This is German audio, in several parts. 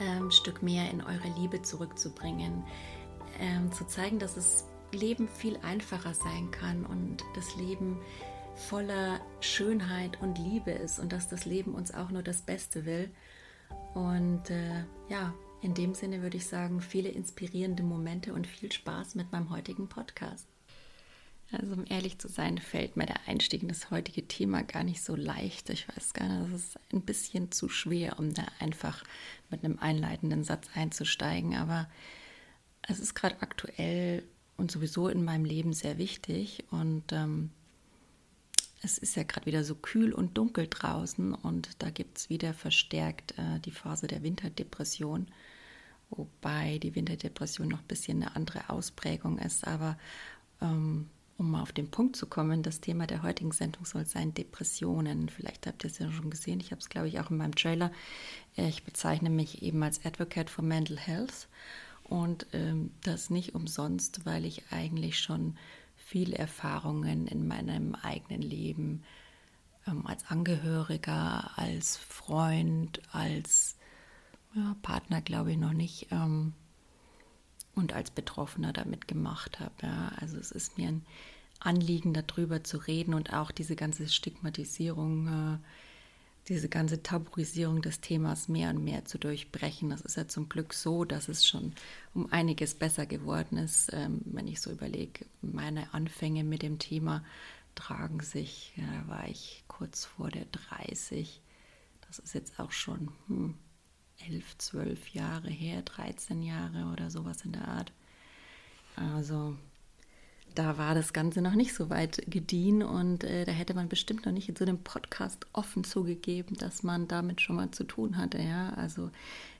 ähm, Stück mehr in eure Liebe zurückzubringen, ähm, zu zeigen, dass das Leben viel einfacher sein kann und das Leben voller Schönheit und Liebe ist und dass das Leben uns auch nur das Beste will. Und äh, ja, in dem Sinne würde ich sagen, viele inspirierende Momente und viel Spaß mit meinem heutigen Podcast. Also um ehrlich zu sein, fällt mir der Einstieg in das heutige Thema gar nicht so leicht. Ich weiß gar nicht, es ist ein bisschen zu schwer, um da einfach mit einem einleitenden Satz einzusteigen. Aber es ist gerade aktuell und sowieso in meinem Leben sehr wichtig. Und ähm, es ist ja gerade wieder so kühl und dunkel draußen und da gibt es wieder verstärkt äh, die Phase der Winterdepression. Wobei die Winterdepression noch ein bisschen eine andere Ausprägung ist. Aber ähm, um auf den Punkt zu kommen, das Thema der heutigen Sendung soll sein Depressionen. Vielleicht habt ihr es ja schon gesehen, ich habe es, glaube ich, auch in meinem Trailer. Äh, ich bezeichne mich eben als Advocate for Mental Health und ähm, das nicht umsonst, weil ich eigentlich schon viele Erfahrungen in meinem eigenen Leben ähm, als Angehöriger, als Freund, als ja, Partner, glaube ich, noch nicht. Ähm, und als Betroffener damit gemacht habe. Ja. Also es ist mir ein Anliegen, darüber zu reden und auch diese ganze Stigmatisierung, äh, diese ganze Tabuisierung des Themas mehr und mehr zu durchbrechen. Das ist ja zum Glück so, dass es schon um einiges besser geworden ist. Ähm, wenn ich so überlege, meine Anfänge mit dem Thema tragen sich, ja, da war ich kurz vor der 30. Das ist jetzt auch schon hm, elf, zwölf Jahre her, 13 Jahre oder sowas in der Art. Also da war das Ganze noch nicht so weit gediehen und äh, da hätte man bestimmt noch nicht in so einem Podcast offen zugegeben, dass man damit schon mal zu tun hatte. Ja, also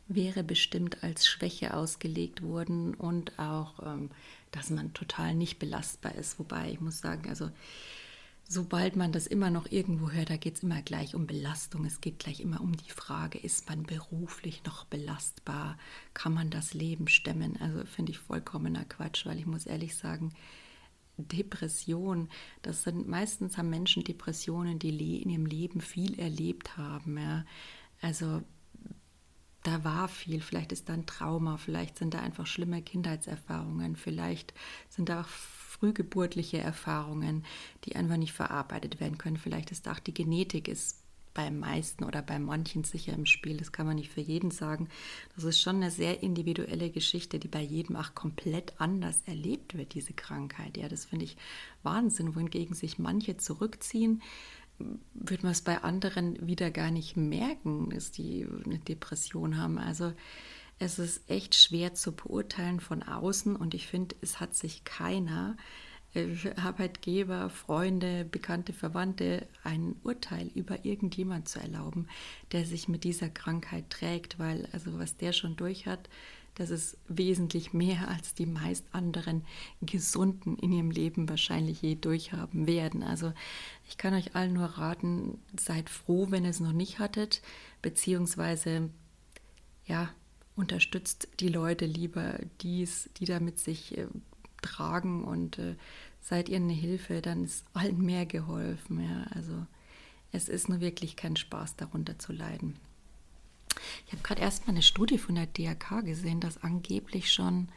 wäre bestimmt als Schwäche ausgelegt worden und auch, ähm, dass man total nicht belastbar ist. Wobei ich muss sagen, also sobald man das immer noch irgendwo hört, da geht es immer gleich um Belastung. Es geht gleich immer um die Frage, ist man beruflich noch belastbar? Kann man das Leben stemmen? Also finde ich vollkommener Quatsch, weil ich muss ehrlich sagen, Depression, das sind meistens haben Menschen Depressionen, die in ihrem Leben viel erlebt haben. Ja. Also da war viel, vielleicht ist da ein Trauma, vielleicht sind da einfach schlimme Kindheitserfahrungen, vielleicht sind da auch frühgeburtliche Erfahrungen, die einfach nicht verarbeitet werden können. Vielleicht ist auch die Genetik ist beim meisten oder bei manchen sicher im Spiel. Das kann man nicht für jeden sagen. Das ist schon eine sehr individuelle Geschichte, die bei jedem auch komplett anders erlebt wird, diese Krankheit. Ja, das finde ich Wahnsinn, wohingegen sich manche zurückziehen, wird man es bei anderen wieder gar nicht merken, dass die eine Depression haben. Also es ist echt schwer zu beurteilen von außen und ich finde, es hat sich keiner, äh, Arbeitgeber, Freunde, bekannte Verwandte, ein Urteil über irgendjemand zu erlauben, der sich mit dieser Krankheit trägt, weil also was der schon durch hat, das ist wesentlich mehr als die meist anderen Gesunden in ihrem Leben wahrscheinlich je durchhaben werden. Also ich kann euch allen nur raten, seid froh, wenn ihr es noch nicht hattet, beziehungsweise ja, unterstützt die Leute lieber, die's, die damit sich äh, tragen und äh, seid ihr eine Hilfe, dann ist allen mehr geholfen. Ja. Also es ist nur wirklich kein Spaß, darunter zu leiden. Ich habe gerade erst mal eine Studie von der DRK gesehen, dass angeblich schon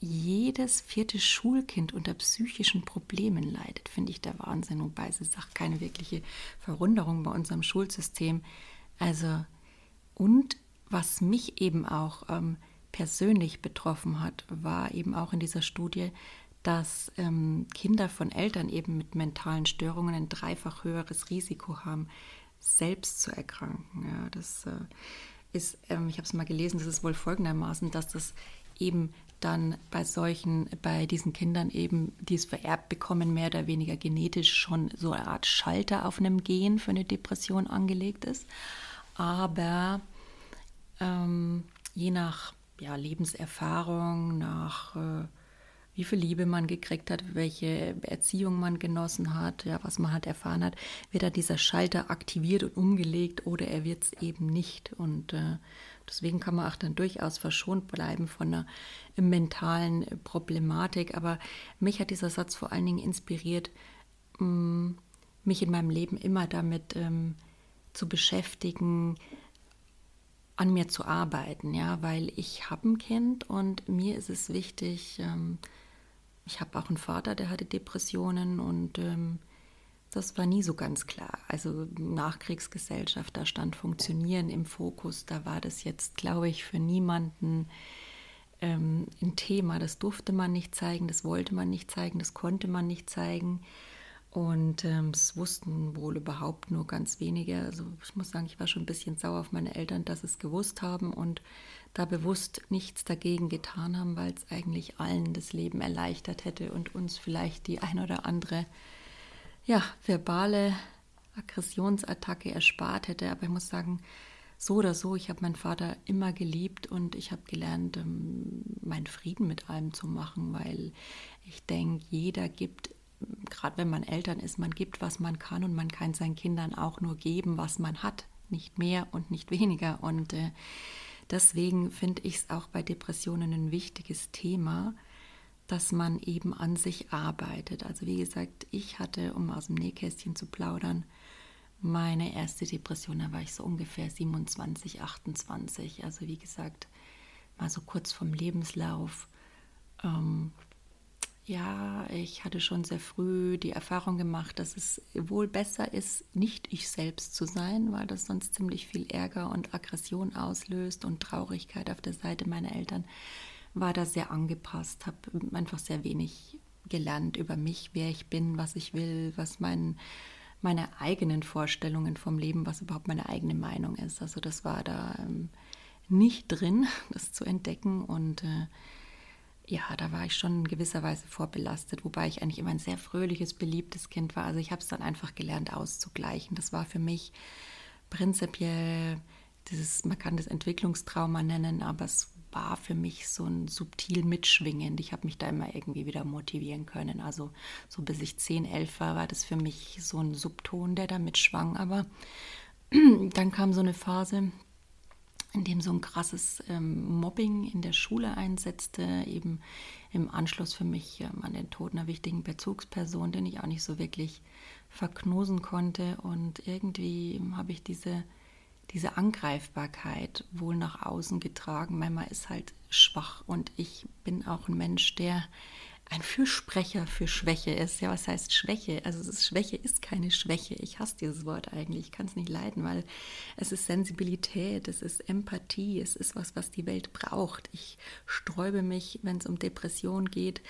jedes vierte Schulkind unter psychischen Problemen leidet. Finde ich der Wahnsinn. Wobei es ist auch keine wirkliche Verwunderung bei unserem Schulsystem. Also, und was mich eben auch ähm, persönlich betroffen hat, war eben auch in dieser Studie, dass ähm, Kinder von Eltern eben mit mentalen Störungen ein dreifach höheres Risiko haben, selbst zu erkranken. Ja, das äh, ist, ähm, ich habe es mal gelesen, das ist wohl folgendermaßen, dass das eben dann bei solchen, bei diesen Kindern eben, die es vererbt bekommen, mehr oder weniger genetisch schon so eine Art Schalter auf einem Gen für eine Depression angelegt ist. Aber ähm, je nach ja, Lebenserfahrung, nach äh, wie viel Liebe man gekriegt hat, welche Erziehung man genossen hat, ja, was man halt erfahren hat, wird da dieser Schalter aktiviert und umgelegt oder er wird es eben nicht. Und äh, deswegen kann man auch dann durchaus verschont bleiben von einer mentalen Problematik. Aber mich hat dieser Satz vor allen Dingen inspiriert, mh, mm, mich in meinem Leben immer damit ähm, zu beschäftigen, an mir zu arbeiten, ja, weil ich habe ein Kind und mir ist es wichtig, ähm, ich habe auch einen Vater, der hatte Depressionen und ähm, das war nie so ganz klar. Also Nachkriegsgesellschaft, da stand Funktionieren im Fokus, da war das jetzt, glaube ich, für niemanden ähm, ein Thema. Das durfte man nicht zeigen, das wollte man nicht zeigen, das konnte man nicht zeigen. Und ähm, es wussten wohl überhaupt nur ganz wenige. Also ich muss sagen, ich war schon ein bisschen sauer auf meine Eltern, dass sie es gewusst haben und da bewusst nichts dagegen getan haben, weil es eigentlich allen das Leben erleichtert hätte und uns vielleicht die ein oder andere ja, verbale Aggressionsattacke erspart hätte. Aber ich muss sagen, so oder so, ich habe meinen Vater immer geliebt und ich habe gelernt, ähm, meinen Frieden mit allem zu machen, weil ich denke, jeder gibt gerade wenn man Eltern ist, man gibt, was man kann und man kann seinen Kindern auch nur geben, was man hat, nicht mehr und nicht weniger. Und äh, deswegen finde ich es auch bei Depressionen ein wichtiges Thema, dass man eben an sich arbeitet. Also wie gesagt, ich hatte, um aus dem Nähkästchen zu plaudern, meine erste Depression, da war ich so ungefähr 27, 28. Also wie gesagt, mal so kurz vom Lebenslauf. Ähm, ja, ich hatte schon sehr früh die Erfahrung gemacht, dass es wohl besser ist, nicht ich selbst zu sein, weil das sonst ziemlich viel Ärger und Aggression auslöst und Traurigkeit auf der Seite meiner Eltern. War da sehr angepasst, habe einfach sehr wenig gelernt über mich, wer ich bin, was ich will, was mein, meine eigenen Vorstellungen vom Leben, was überhaupt meine eigene Meinung ist. Also das war da ähm, nicht drin, das zu entdecken und äh, ja, da war ich schon in gewisser Weise vorbelastet, wobei ich eigentlich immer ein sehr fröhliches, beliebtes Kind war. Also ich habe es dann einfach gelernt auszugleichen. Das war für mich prinzipiell dieses, man kann das Entwicklungstrauma nennen, aber es war für mich so ein subtil mitschwingend. Ich habe mich da immer irgendwie wieder motivieren können. Also so bis ich 10, 11 war, war das für mich so ein Subton, der da mitschwang. Aber dann kam so eine Phase, in dem so ein krasses ähm, Mobbing in der Schule einsetzte, eben im Anschluss für mich ähm, an den Tod einer wichtigen Bezugsperson, den ich auch nicht so wirklich verknosen konnte. Und irgendwie habe ich diese, diese Angreifbarkeit wohl nach außen getragen. Mama ist halt schwach und ich bin auch ein Mensch, der ein Fürsprecher für Schwäche ist. Ja, was heißt Schwäche? Also ist, Schwäche ist keine Schwäche. Ich hasse dieses Wort eigentlich. Ich kann es nicht leiden, weil es ist Sensibilität, es ist Empathie, es ist was, was die Welt braucht. Ich sträube mich, wenn es um Depression geht,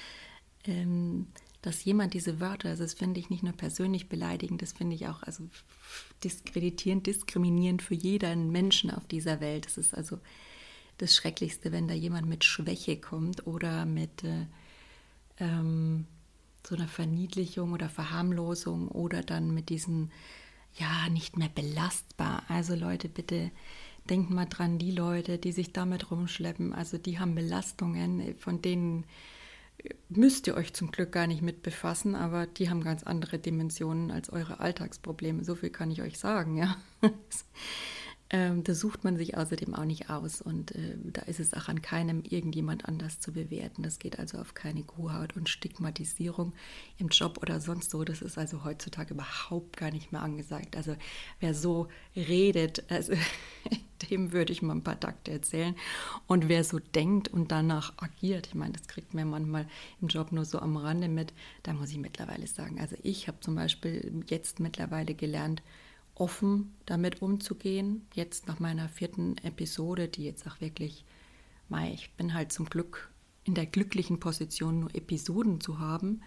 ähm, dass jemand diese Wörter, also das finde ich nicht nur persönlich beleidigend, das finde ich auch also diskreditierend, diskriminierend für jeden Menschen auf dieser Welt. Das ist also das Schrecklichste, wenn da jemand mit Schwäche kommt oder mit äh, ähm, so einer Verniedlichung oder Verharmlosung oder dann mit diesen, ja, nicht mehr belastbar. Also Leute, bitte denkt mal dran, die Leute, die sich damit rumschleppen, also die haben Belastungen, von denen müsst ihr euch zum Glück gar nicht mit befassen, aber die haben ganz andere Dimensionen als eure Alltagsprobleme. So viel kann ich euch sagen, ja. Ähm, das sucht man sich außerdem auch nicht aus und äh, da ist es auch an keinem irgendjemand anders zu bewerten. Das geht also auf keine Kuhhaut und Stigmatisierung im Job oder sonst so. Das ist also heutzutage überhaupt gar nicht mehr angesagt. Also wer so redet, also dem würde ich mal ein paar Takte erzählen. Und wer so denkt und danach agiert, ich meine, das kriegt man manchmal im Job nur so am Rande mit, da muss ich mittlerweile sagen. Also ich habe zum Beispiel jetzt mittlerweile gelernt, offen damit umzugehen. Jetzt nach meiner vierten Episode, die jetzt auch wirklich mei, ich bin halt zum Glück in der glücklichen Position, nur Episoden zu haben,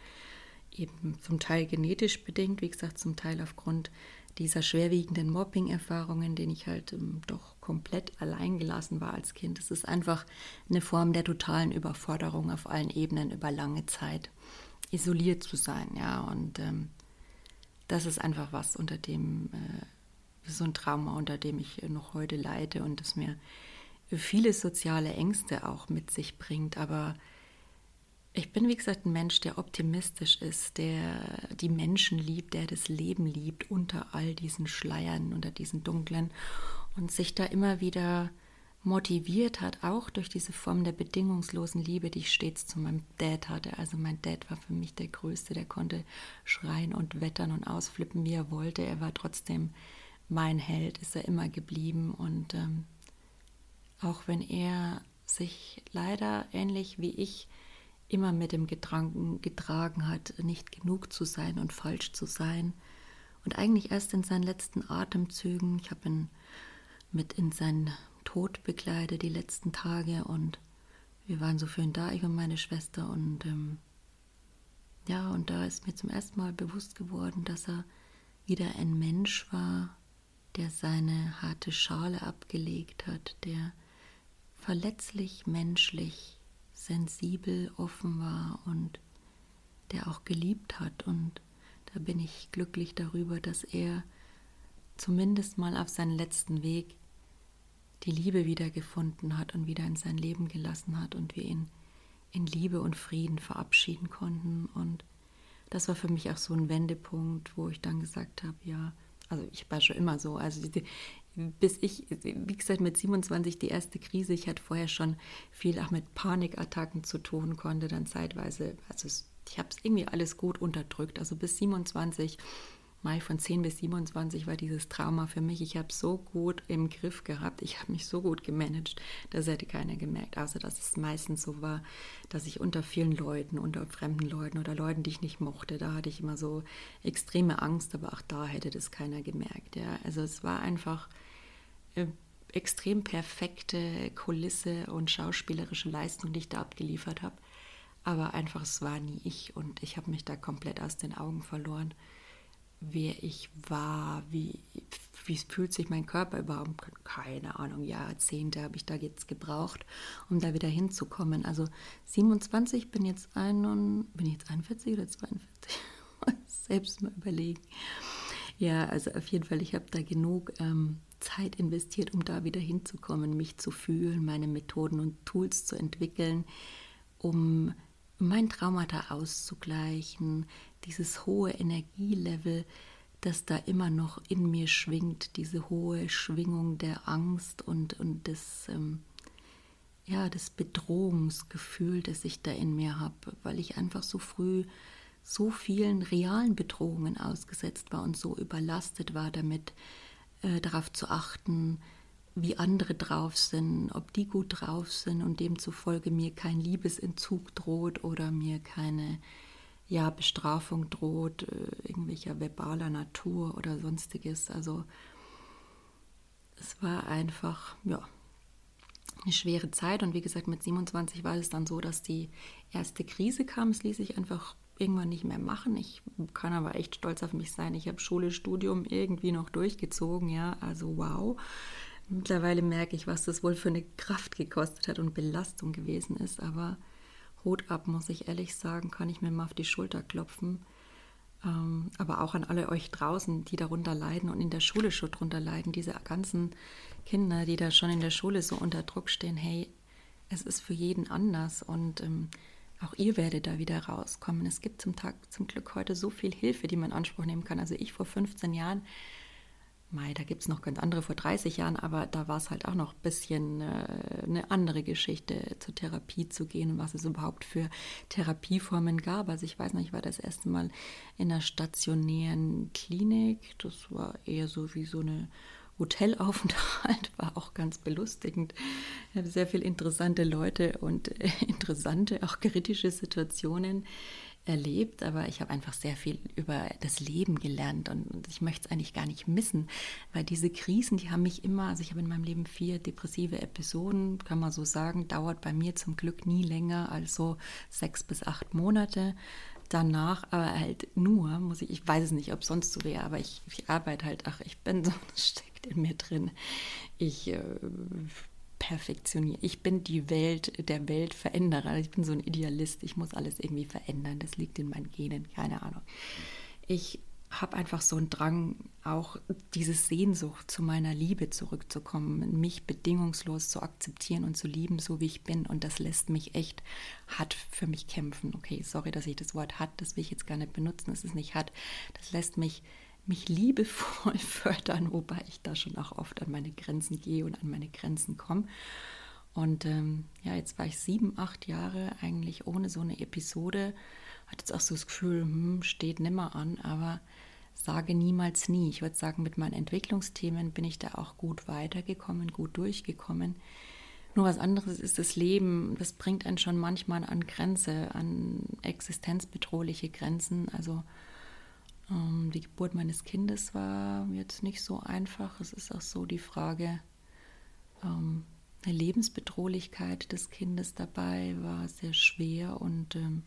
eben zum Teil genetisch bedingt, wie gesagt, zum Teil aufgrund dieser schwerwiegenden Mobbing-Erfahrungen, denen ich halt ähm, doch komplett allein gelassen war als Kind. Es ist einfach eine Form der totalen Überforderung auf allen Ebenen über lange Zeit isoliert zu sein, ja. Und ähm, das ist einfach was, unter dem äh, so ein Trauma, unter dem ich noch heute leide und das mir viele soziale Ängste auch mit sich bringt. Aber ich bin, wie gesagt, ein Mensch, der optimistisch ist, der die Menschen liebt, der das Leben liebt unter all diesen Schleiern, unter diesen dunklen und sich da immer wieder motiviert hat, auch durch diese Form der bedingungslosen Liebe, die ich stets zu meinem Dad hatte. Also mein Dad war für mich der Größte, der konnte schreien und wettern und ausflippen, wie er wollte. Er war trotzdem mein Held, ist er immer geblieben. Und ähm, auch wenn er sich leider ähnlich wie ich immer mit dem Gedanken getragen hat, nicht genug zu sein und falsch zu sein. Und eigentlich erst in seinen letzten Atemzügen, ich habe ihn mit in seinen Tod begleitet die letzten Tage und wir waren so für ihn da, ich und meine Schwester. Und ähm, ja, und da ist mir zum ersten Mal bewusst geworden, dass er wieder ein Mensch war, der seine harte Schale abgelegt hat, der verletzlich, menschlich, sensibel, offen war und der auch geliebt hat. Und da bin ich glücklich darüber, dass er zumindest mal auf seinen letzten Weg die Liebe wiedergefunden hat und wieder in sein Leben gelassen hat und wir ihn in Liebe und Frieden verabschieden konnten. Und das war für mich auch so ein Wendepunkt, wo ich dann gesagt habe, ja, also ich war schon immer so, also die, bis ich, wie gesagt, mit 27 die erste Krise, ich hatte vorher schon viel auch mit Panikattacken zu tun, konnte dann zeitweise, also ich habe es irgendwie alles gut unterdrückt, also bis 27 Mai von 10 bis 27 war dieses Trauma für mich. Ich habe so gut im Griff gehabt, ich habe mich so gut gemanagt, das hätte keiner gemerkt. Außer dass es meistens so war, dass ich unter vielen Leuten, unter fremden Leuten oder Leuten, die ich nicht mochte, da hatte ich immer so extreme Angst, aber auch da hätte das keiner gemerkt. Ja. Also es war einfach äh, extrem perfekte Kulisse und schauspielerische Leistung, die ich da abgeliefert habe. Aber einfach, es war nie ich und ich habe mich da komplett aus den Augen verloren wer ich war, wie, wie fühlt sich mein Körper überhaupt, keine Ahnung, Jahrzehnte habe ich da jetzt gebraucht, um da wieder hinzukommen. Also 27, bin jetzt, ein, bin jetzt 41 oder 42? Selbst mal überlegen. Ja, also auf jeden Fall, ich habe da genug ähm, Zeit investiert, um da wieder hinzukommen, mich zu fühlen, meine Methoden und Tools zu entwickeln, um mein Traumata auszugleichen, dieses hohe Energielevel, das da immer noch in mir schwingt, diese hohe Schwingung der Angst und, und des, ähm, ja, des Bedrohungsgefühl, das ich da in mir habe, weil ich einfach so früh so vielen realen Bedrohungen ausgesetzt war und so überlastet war damit, äh, darauf zu achten, wie andere drauf sind, ob die gut drauf sind und demzufolge mir kein Liebesentzug droht oder mir keine ja, Bestrafung droht, äh, irgendwelcher verbaler Natur oder sonstiges. Also es war einfach, ja, eine schwere Zeit. Und wie gesagt, mit 27 war es dann so, dass die erste Krise kam. Es ließ sich einfach irgendwann nicht mehr machen. Ich kann aber echt stolz auf mich sein. Ich habe Schule, Studium irgendwie noch durchgezogen, ja, also wow. Mittlerweile merke ich, was das wohl für eine Kraft gekostet hat und Belastung gewesen ist. Aber Hut ab, muss ich ehrlich sagen, kann ich mir mal auf die Schulter klopfen. Ähm, aber auch an alle euch draußen, die darunter leiden und in der Schule schon drunter leiden, diese ganzen Kinder, die da schon in der Schule so unter Druck stehen. Hey, es ist für jeden anders und ähm, auch ihr werdet da wieder rauskommen. Es gibt zum Tag zum Glück heute so viel Hilfe, die man in Anspruch nehmen kann. Also ich vor 15 Jahren Mei, da gibt es noch ganz andere vor 30 Jahren, aber da war es halt auch noch ein bisschen äh, eine andere Geschichte, zur Therapie zu gehen und was es überhaupt für Therapieformen gab. Also ich weiß noch, ich war das erste Mal in einer stationären Klinik. Das war eher so wie so eine Hotelaufenthalt, war auch ganz belustigend. Ich hatte sehr viele interessante Leute und äh, interessante, auch kritische Situationen erlebt, aber ich habe einfach sehr viel über das Leben gelernt und ich möchte es eigentlich gar nicht missen, weil diese Krisen, die haben mich immer, also ich habe in meinem Leben vier depressive Episoden, kann man so sagen, dauert bei mir zum Glück nie länger als so sechs bis acht Monate. Danach aber halt nur, muss ich, ich weiß es nicht, ob es sonst so wäre, aber ich, ich arbeite halt, ach, ich bin so, das steckt in mir drin. Ich äh, perfektionieren. Ich bin die Welt der Weltveränderer. Ich bin so ein Idealist. Ich muss alles irgendwie verändern. Das liegt in meinen Genen. Keine Ahnung. Ich habe einfach so einen Drang, auch diese Sehnsucht zu meiner Liebe zurückzukommen, mich bedingungslos zu akzeptieren und zu lieben, so wie ich bin. Und das lässt mich echt hart für mich kämpfen. Okay, sorry, dass ich das Wort hat, das will ich jetzt gar nicht benutzen, es ist nicht hart. Das lässt mich mich liebevoll fördern, wobei ich da schon auch oft an meine Grenzen gehe und an meine Grenzen komme. Und ähm, ja, jetzt war ich sieben, acht Jahre eigentlich ohne so eine Episode. Hatte jetzt auch so das Gefühl, hm, steht nimmer an, aber sage niemals nie. Ich würde sagen, mit meinen Entwicklungsthemen bin ich da auch gut weitergekommen, gut durchgekommen. Nur was anderes ist das Leben, das bringt einen schon manchmal an Grenze, an existenzbedrohliche Grenzen. Also die Geburt meines Kindes war jetzt nicht so einfach. Es ist auch so die Frage, ähm, eine Lebensbedrohlichkeit des Kindes dabei war sehr schwer und ähm,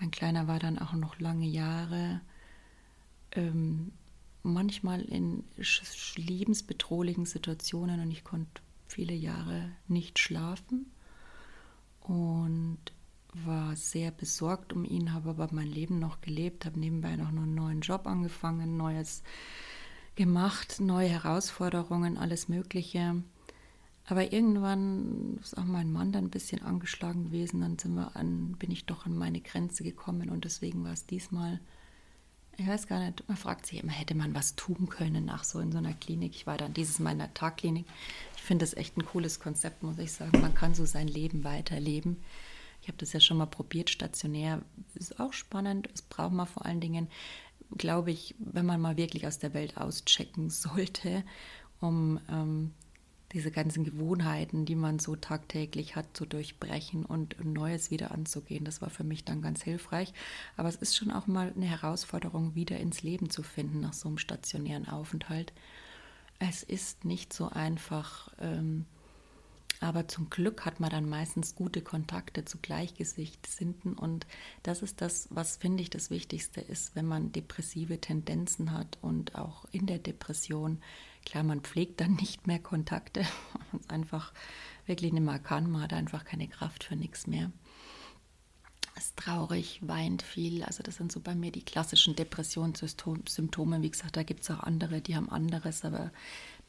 mein Kleiner war dann auch noch lange Jahre ähm, manchmal in lebensbedrohlichen Situationen und ich konnte viele Jahre nicht schlafen und war sehr besorgt um ihn, habe aber mein Leben noch gelebt, habe nebenbei noch einen neuen Job angefangen, Neues gemacht, neue Herausforderungen, alles Mögliche. Aber irgendwann ist auch mein Mann dann ein bisschen angeschlagen gewesen, dann sind wir an, bin ich doch an meine Grenze gekommen und deswegen war es diesmal, ich weiß gar nicht, man fragt sich immer, hätte man was tun können nach so in so einer Klinik. Ich war dann dieses Mal in der Tagklinik. Ich finde das echt ein cooles Konzept, muss ich sagen. Man kann so sein Leben weiterleben. Ich habe das ja schon mal probiert, stationär. Ist auch spannend. Es braucht man vor allen Dingen, glaube ich, wenn man mal wirklich aus der Welt auschecken sollte, um ähm, diese ganzen Gewohnheiten, die man so tagtäglich hat, zu durchbrechen und Neues wieder anzugehen. Das war für mich dann ganz hilfreich. Aber es ist schon auch mal eine Herausforderung, wieder ins Leben zu finden nach so einem stationären Aufenthalt. Es ist nicht so einfach. Ähm, aber zum Glück hat man dann meistens gute Kontakte zu Gleichgesichtssinnten. Und das ist das, was finde ich das Wichtigste ist, wenn man depressive Tendenzen hat und auch in der Depression. Klar, man pflegt dann nicht mehr Kontakte, man es einfach wirklich nicht mehr kann, man hat einfach keine Kraft für nichts mehr ist traurig, weint viel. Also das sind so bei mir die klassischen Depressionssymptome. Wie gesagt, da gibt es auch andere, die haben anderes, aber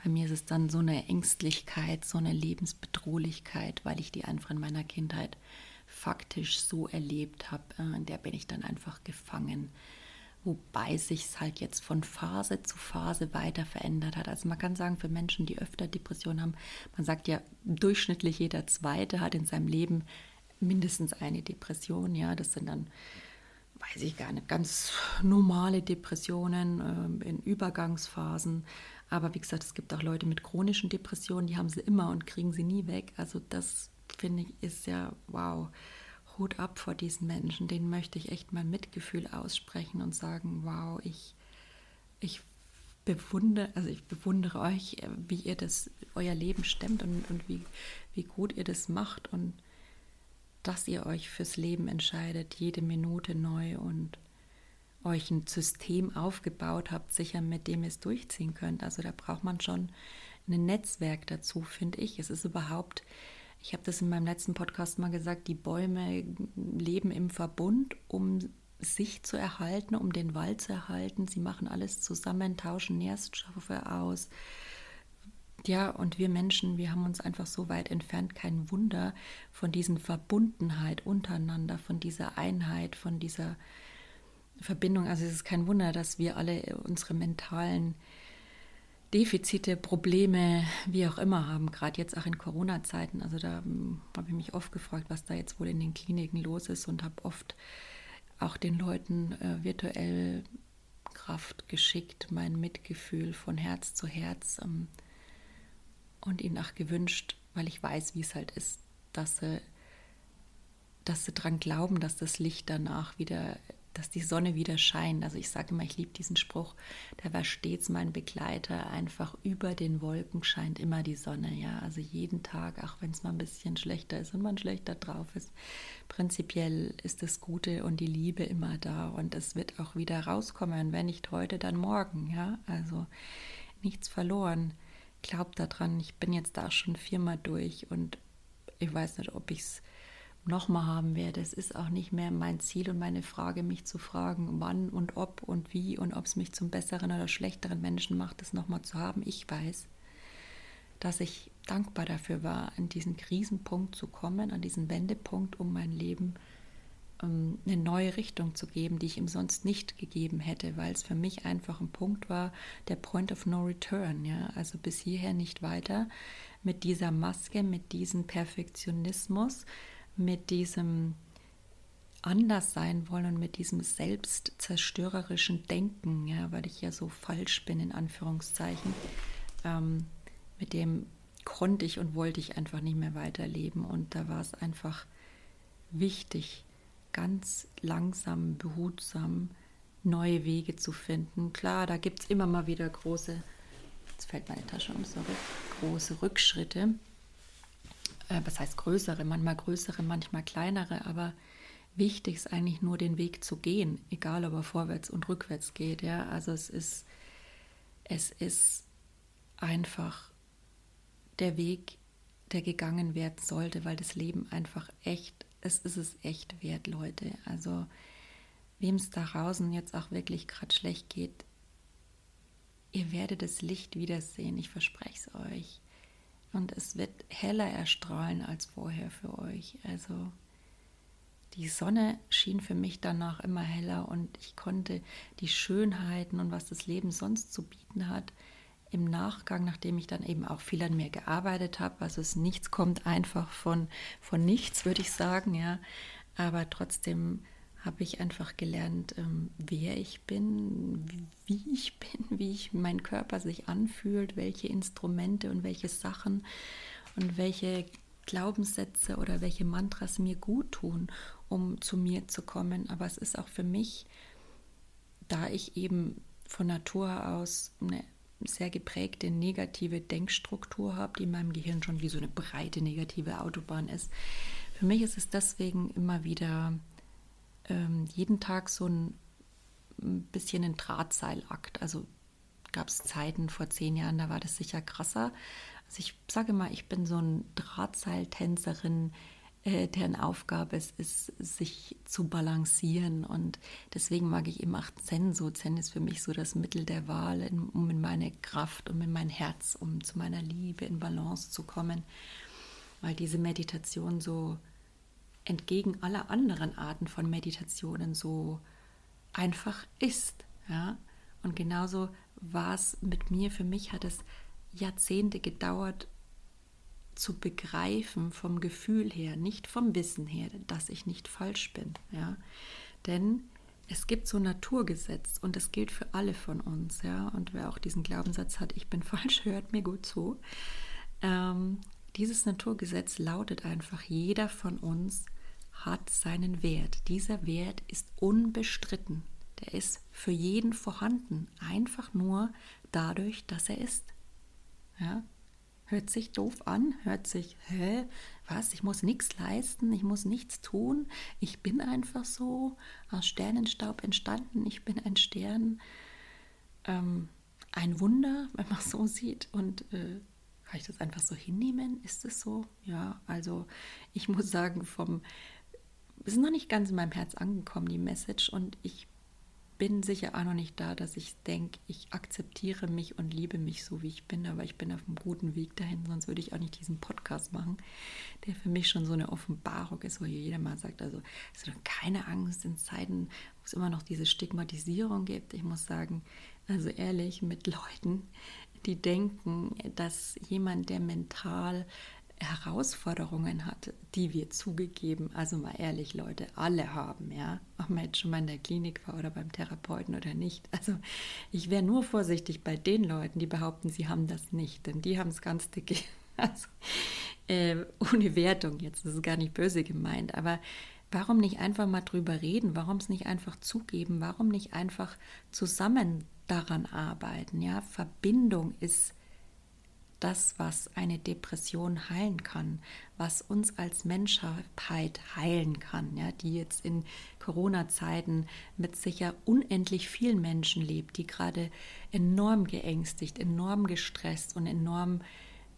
bei mir ist es dann so eine Ängstlichkeit, so eine Lebensbedrohlichkeit, weil ich die einfach in meiner Kindheit faktisch so erlebt habe. Äh, in der bin ich dann einfach gefangen. Wobei sich es halt jetzt von Phase zu Phase weiter verändert hat. Also man kann sagen, für Menschen, die öfter Depressionen haben, man sagt ja, durchschnittlich jeder Zweite hat in seinem Leben mindestens eine Depression. Ja, das sind dann, weiß ich gar nicht, ganz normale Depressionen äh, in Übergangsphasen. Aber wie gesagt, es gibt auch Leute mit chronischen Depressionen, die haben sie immer und kriegen sie nie weg. Also das finde ich ist ja wow. Hut ab vor diesen Menschen, denen möchte ich echt mein Mitgefühl aussprechen und sagen, wow, ich, ich bewundere, also ich bewundere euch, wie ihr das, euer Leben stemmt und, und wie, wie gut ihr das macht und dass ihr euch fürs Leben entscheidet, jede Minute neu und euch ein System aufgebaut habt, sicher mit dem ihr es durchziehen könnt. Also da braucht man schon ein Netzwerk dazu, finde ich. Es ist überhaupt, ich habe das in meinem letzten Podcast mal gesagt, die Bäume leben im Verbund, um sich zu erhalten, um den Wald zu erhalten. Sie machen alles zusammen, tauschen Nährstoffe aus, ja, und wir Menschen, wir haben uns einfach so weit entfernt, kein Wunder von diesen Verbundenheit untereinander, von dieser Einheit, von dieser Verbindung. Also es ist kein Wunder, dass wir alle unsere mentalen Defizite, Probleme, wie auch immer haben, gerade jetzt auch in Corona-Zeiten. Also da hm, habe ich mich oft gefragt, was da jetzt wohl in den Kliniken los ist und habe oft auch den Leuten äh, virtuell Kraft geschickt, mein Mitgefühl von Herz zu Herz. Ähm, und ihnen auch gewünscht, weil ich weiß, wie es halt ist, dass sie dass sie daran glauben, dass das Licht danach wieder dass die Sonne wieder scheint. Also ich sage immer, ich liebe diesen Spruch, der war stets mein Begleiter. Einfach über den Wolken scheint immer die Sonne. Ja, also jeden Tag, auch wenn es mal ein bisschen schlechter ist und man schlechter drauf ist. Prinzipiell ist das Gute und die Liebe immer da und es wird auch wieder rauskommen. Wenn nicht heute, dann morgen. Ja, also nichts verloren. Glaubt daran, ich bin jetzt da schon viermal durch und ich weiß nicht, ob ich es nochmal haben werde. Es ist auch nicht mehr mein Ziel und meine Frage, mich zu fragen, wann und ob und wie und ob es mich zum besseren oder schlechteren Menschen macht, es nochmal zu haben. Ich weiß, dass ich dankbar dafür war, an diesen Krisenpunkt zu kommen, an diesen Wendepunkt, um mein Leben ähm, eine neue Richtung zu geben, die ich ihm sonst nicht gegeben hätte, weil es für mich einfach ein Punkt war, der Point of No Return. Ja? Also bis hierher nicht weiter mit dieser Maske, mit diesem Perfektionismus, mit diesem anders sein wollen und mit diesem selbstzerstörerischen Denken, ja, weil ich ja so falsch bin, in Anführungszeichen, ähm, mit dem konnte ich und wollte ich einfach nicht mehr weiterleben. Und da war es einfach wichtig, ganz langsam, behutsam neue Wege zu finden. Klar, da gibt es immer mal wieder große, jetzt fällt meine Tasche um, sorry, große Rückschritte äh, was heißt größere, manchmal größere, manchmal kleinere, aber wichtig ist eigentlich nur den Weg zu gehen, egal ob er vorwärts und rückwärts geht. Ja? Also es ist, es ist einfach der Weg, der gegangen werden sollte, weil das Leben einfach echt, es ist es echt wert, Leute. Also wem es da draußen jetzt auch wirklich gerade schlecht geht, ihr werdet das Licht wiedersehen, ich verspreche es euch. Und es wird heller erstrahlen als vorher für euch. Also die Sonne schien für mich danach immer heller und ich konnte die Schönheiten und was das Leben sonst zu bieten hat, im Nachgang, nachdem ich dann eben auch viel an mir gearbeitet habe, also es nichts kommt einfach von, von nichts, würde ich sagen, ja. Aber trotzdem habe ich einfach gelernt, ähm, wer ich bin, wie ich bin, wie ich mein Körper sich anfühlt, welche Instrumente und welche Sachen und welche Glaubenssätze oder welche Mantras mir gut tun, um zu mir zu kommen. Aber es ist auch für mich, da ich eben von Natur aus eine sehr geprägte negative Denkstruktur habe, die in meinem Gehirn schon wie so eine breite negative Autobahn ist. Für mich ist es deswegen immer wieder ähm, jeden Tag so ein, ein bisschen ein Drahtseilakt. Also gab es Zeiten vor zehn Jahren, da war das sicher krasser. Also ich sage mal, ich bin so eine Drahtseiltänzerin, äh, deren Aufgabe es ist, sich zu balancieren. Und deswegen mag ich eben auch Zen so. Zen ist für mich so das Mittel der Wahl, um in meine Kraft, um in mein Herz, um zu meiner Liebe in Balance zu kommen. Weil diese Meditation so entgegen aller anderen Arten von Meditationen so einfach ist. Ja? Und genauso war es mit mir. Für mich hat es Jahrzehnte gedauert zu begreifen vom Gefühl her, nicht vom Wissen her, dass ich nicht falsch bin. Ja? Denn es gibt so ein Naturgesetz und es gilt für alle von uns. Ja? Und wer auch diesen Glaubenssatz hat, ich bin falsch, hört mir gut zu. Ähm, dieses Naturgesetz lautet einfach, jeder von uns hat seinen Wert. Dieser Wert ist unbestritten. Der ist für jeden vorhanden. Einfach nur dadurch, dass er ist. Ja? Hört sich doof an, hört sich, hä, was, ich muss nichts leisten, ich muss nichts tun, ich bin einfach so aus Sternenstaub entstanden, ich bin ein Stern. Ähm, ein Wunder, wenn man es so sieht. Und äh, kann ich das einfach so hinnehmen? Ist es so? Ja, also ich muss sagen, vom ist noch nicht ganz in meinem Herz angekommen, die Message. Und ich bin sicher auch noch nicht da, dass ich denke, ich akzeptiere mich und liebe mich so, wie ich bin. Aber ich bin auf einem guten Weg dahin, sonst würde ich auch nicht diesen Podcast machen, der für mich schon so eine Offenbarung ist, wo jeder mal sagt, also ist doch keine Angst in Zeiten, wo es immer noch diese Stigmatisierung gibt. Ich muss sagen, also ehrlich, mit Leuten, die denken, dass jemand, der mental Herausforderungen hat, die wir zugegeben, also mal ehrlich, Leute, alle haben, ja, ob man jetzt schon mal in der Klinik war oder beim Therapeuten oder nicht. Also ich wäre nur vorsichtig bei den Leuten, die behaupten, sie haben das nicht, denn die haben es ganz dick, also äh, ohne Wertung jetzt, das ist gar nicht böse gemeint, aber warum nicht einfach mal drüber reden? Warum es nicht einfach zugeben? Warum nicht einfach zusammen daran arbeiten? Ja, Verbindung ist das, was eine Depression heilen kann, was uns als Menschheit heilen kann, ja, die jetzt in Corona-Zeiten mit sicher unendlich vielen Menschen lebt, die gerade enorm geängstigt, enorm gestresst und enorm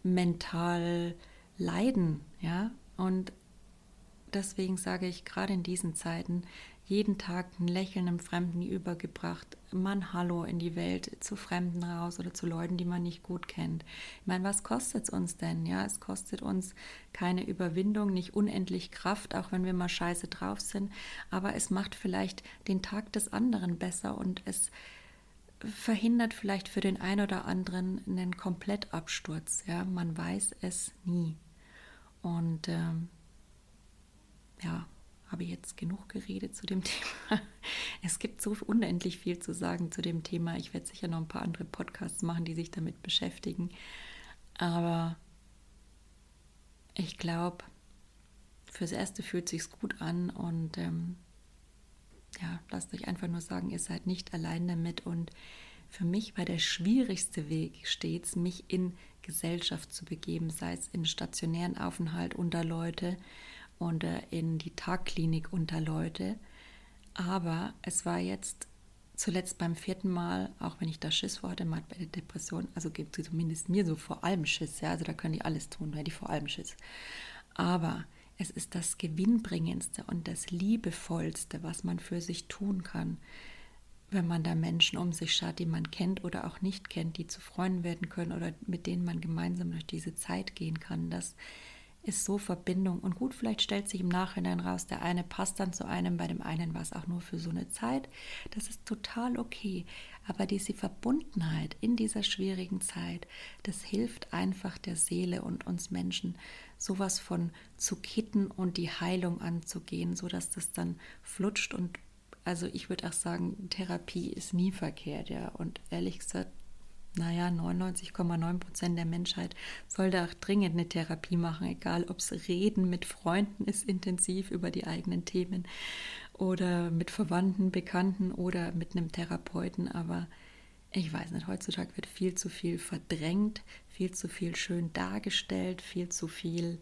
mental leiden, ja, und deswegen sage ich gerade in diesen Zeiten, jeden Tag ein Lächeln einem Fremden übergebracht, man Hallo in die Welt zu Fremden raus oder zu Leuten, die man nicht gut kennt. Ich meine, was kostet es uns denn? Ja, es kostet uns keine Überwindung, nicht unendlich Kraft, auch wenn wir mal scheiße drauf sind, aber es macht vielleicht den Tag des anderen besser und es verhindert vielleicht für den einen oder anderen einen Komplettabsturz. Ja, man weiß es nie. Und ähm, ja, habe ich jetzt genug geredet zu dem Thema. Es gibt so unendlich viel zu sagen zu dem Thema. Ich werde sicher noch ein paar andere Podcasts machen, die sich damit beschäftigen. Aber ich glaube, fürs Erste fühlt sich gut an und ähm, ja, lasst euch einfach nur sagen, ihr seid nicht allein damit. Und für mich war der schwierigste Weg stets, mich in Gesellschaft zu begeben, sei es in stationären Aufenthalt unter Leute oder in die Tagklinik unter Leute. Aber es war jetzt zuletzt beim vierten Mal, auch wenn ich da Schiss vor hatte, mal bei der Depression, also gibt es zumindest mir so vor allem Schiss, ja, also da können die alles tun, weil die vor allem Schiss. Aber es ist das Gewinnbringendste und das Liebevollste, was man für sich tun kann, wenn man da Menschen um sich schaut, die man kennt oder auch nicht kennt, die zu Freunden werden können oder mit denen man gemeinsam durch diese Zeit gehen kann. Das ist so Verbindung. Und gut, vielleicht stellt sich im Nachhinein raus, der eine passt dann zu einem, bei dem einen war es auch nur für so eine Zeit. Das ist total okay. Aber diese Verbundenheit in dieser schwierigen Zeit, das hilft einfach der Seele und uns Menschen, sowas von zu kitten und die Heilung anzugehen, sodass das dann flutscht und also ich würde auch sagen, Therapie ist nie verkehrt, ja. Und ehrlich gesagt, naja, 99,9 Prozent der Menschheit sollte auch dringend eine Therapie machen, egal ob es Reden mit Freunden ist, intensiv über die eigenen Themen oder mit Verwandten, Bekannten oder mit einem Therapeuten. Aber ich weiß nicht, heutzutage wird viel zu viel verdrängt, viel zu viel schön dargestellt, viel zu viel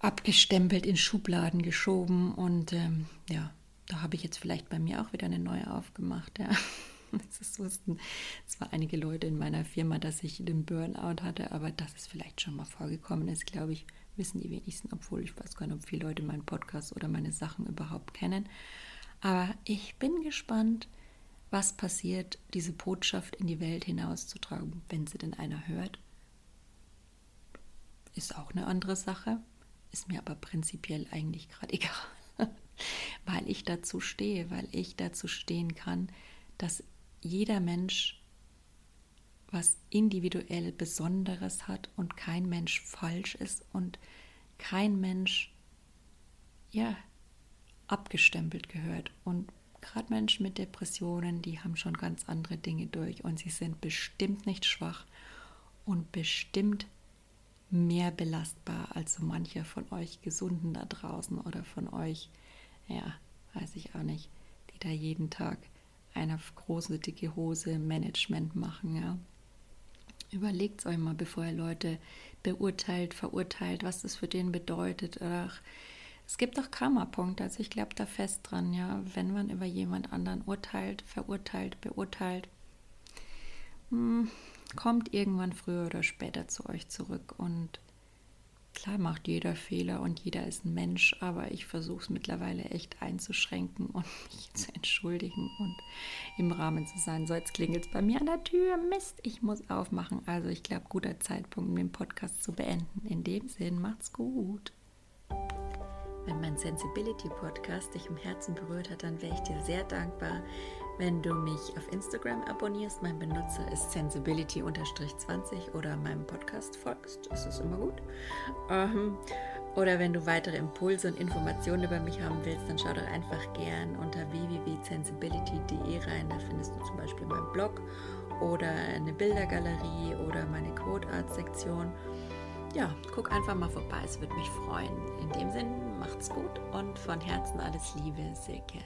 abgestempelt, in Schubladen geschoben. Und ähm, ja, da habe ich jetzt vielleicht bei mir auch wieder eine neue aufgemacht. Ja. Es wussten zwar einige Leute in meiner Firma, dass ich den Burnout hatte, aber dass es vielleicht schon mal vorgekommen ist, glaube ich, wissen die wenigsten, obwohl ich weiß gar nicht, ob viele Leute meinen Podcast oder meine Sachen überhaupt kennen. Aber ich bin gespannt, was passiert, diese Botschaft in die Welt hinauszutragen, wenn sie denn einer hört. Ist auch eine andere Sache, ist mir aber prinzipiell eigentlich gerade egal, weil ich dazu stehe, weil ich dazu stehen kann, dass jeder Mensch was individuell Besonderes hat und kein Mensch falsch ist und kein Mensch ja abgestempelt gehört. Und gerade Menschen mit Depressionen, die haben schon ganz andere Dinge durch und sie sind bestimmt nicht schwach und bestimmt mehr belastbar als so mancher von euch Gesunden da draußen oder von euch, ja, weiß ich auch nicht, die da jeden Tag eine große, dicke Hose Management machen. Ja. Überlegt es euch mal, bevor ihr Leute beurteilt, verurteilt, was das für den bedeutet. Ach, es gibt auch Karma-Punkte, also ich glaube da fest dran, ja. Wenn man über jemand anderen urteilt, verurteilt, beurteilt, hm, kommt irgendwann früher oder später zu euch zurück und Klar macht jeder Fehler und jeder ist ein Mensch, aber ich versuche es mittlerweile echt einzuschränken und mich zu entschuldigen und im Rahmen zu sein. So, jetzt klingelt es bei mir an der Tür. Mist, ich muss aufmachen. Also ich glaube, guter Zeitpunkt, um den Podcast zu beenden. In dem Sinn, macht's gut. Wenn mein Sensibility Podcast dich im Herzen berührt hat, dann wäre ich dir sehr dankbar, wenn du mich auf Instagram abonnierst. Mein Benutzer ist sensibility-20 oder meinem Podcast folgst. Das ist immer gut. Ähm, oder wenn du weitere Impulse und Informationen über mich haben willst, dann schau doch einfach gern unter www.sensibility.de rein. Da findest du zum Beispiel meinen Blog oder eine Bildergalerie oder meine Quote Art Sektion. ja, guck einfach mal vorbei, es würde mich freuen. In dem Sinn, macht's gut und von Herzen alles Liebe, Silke.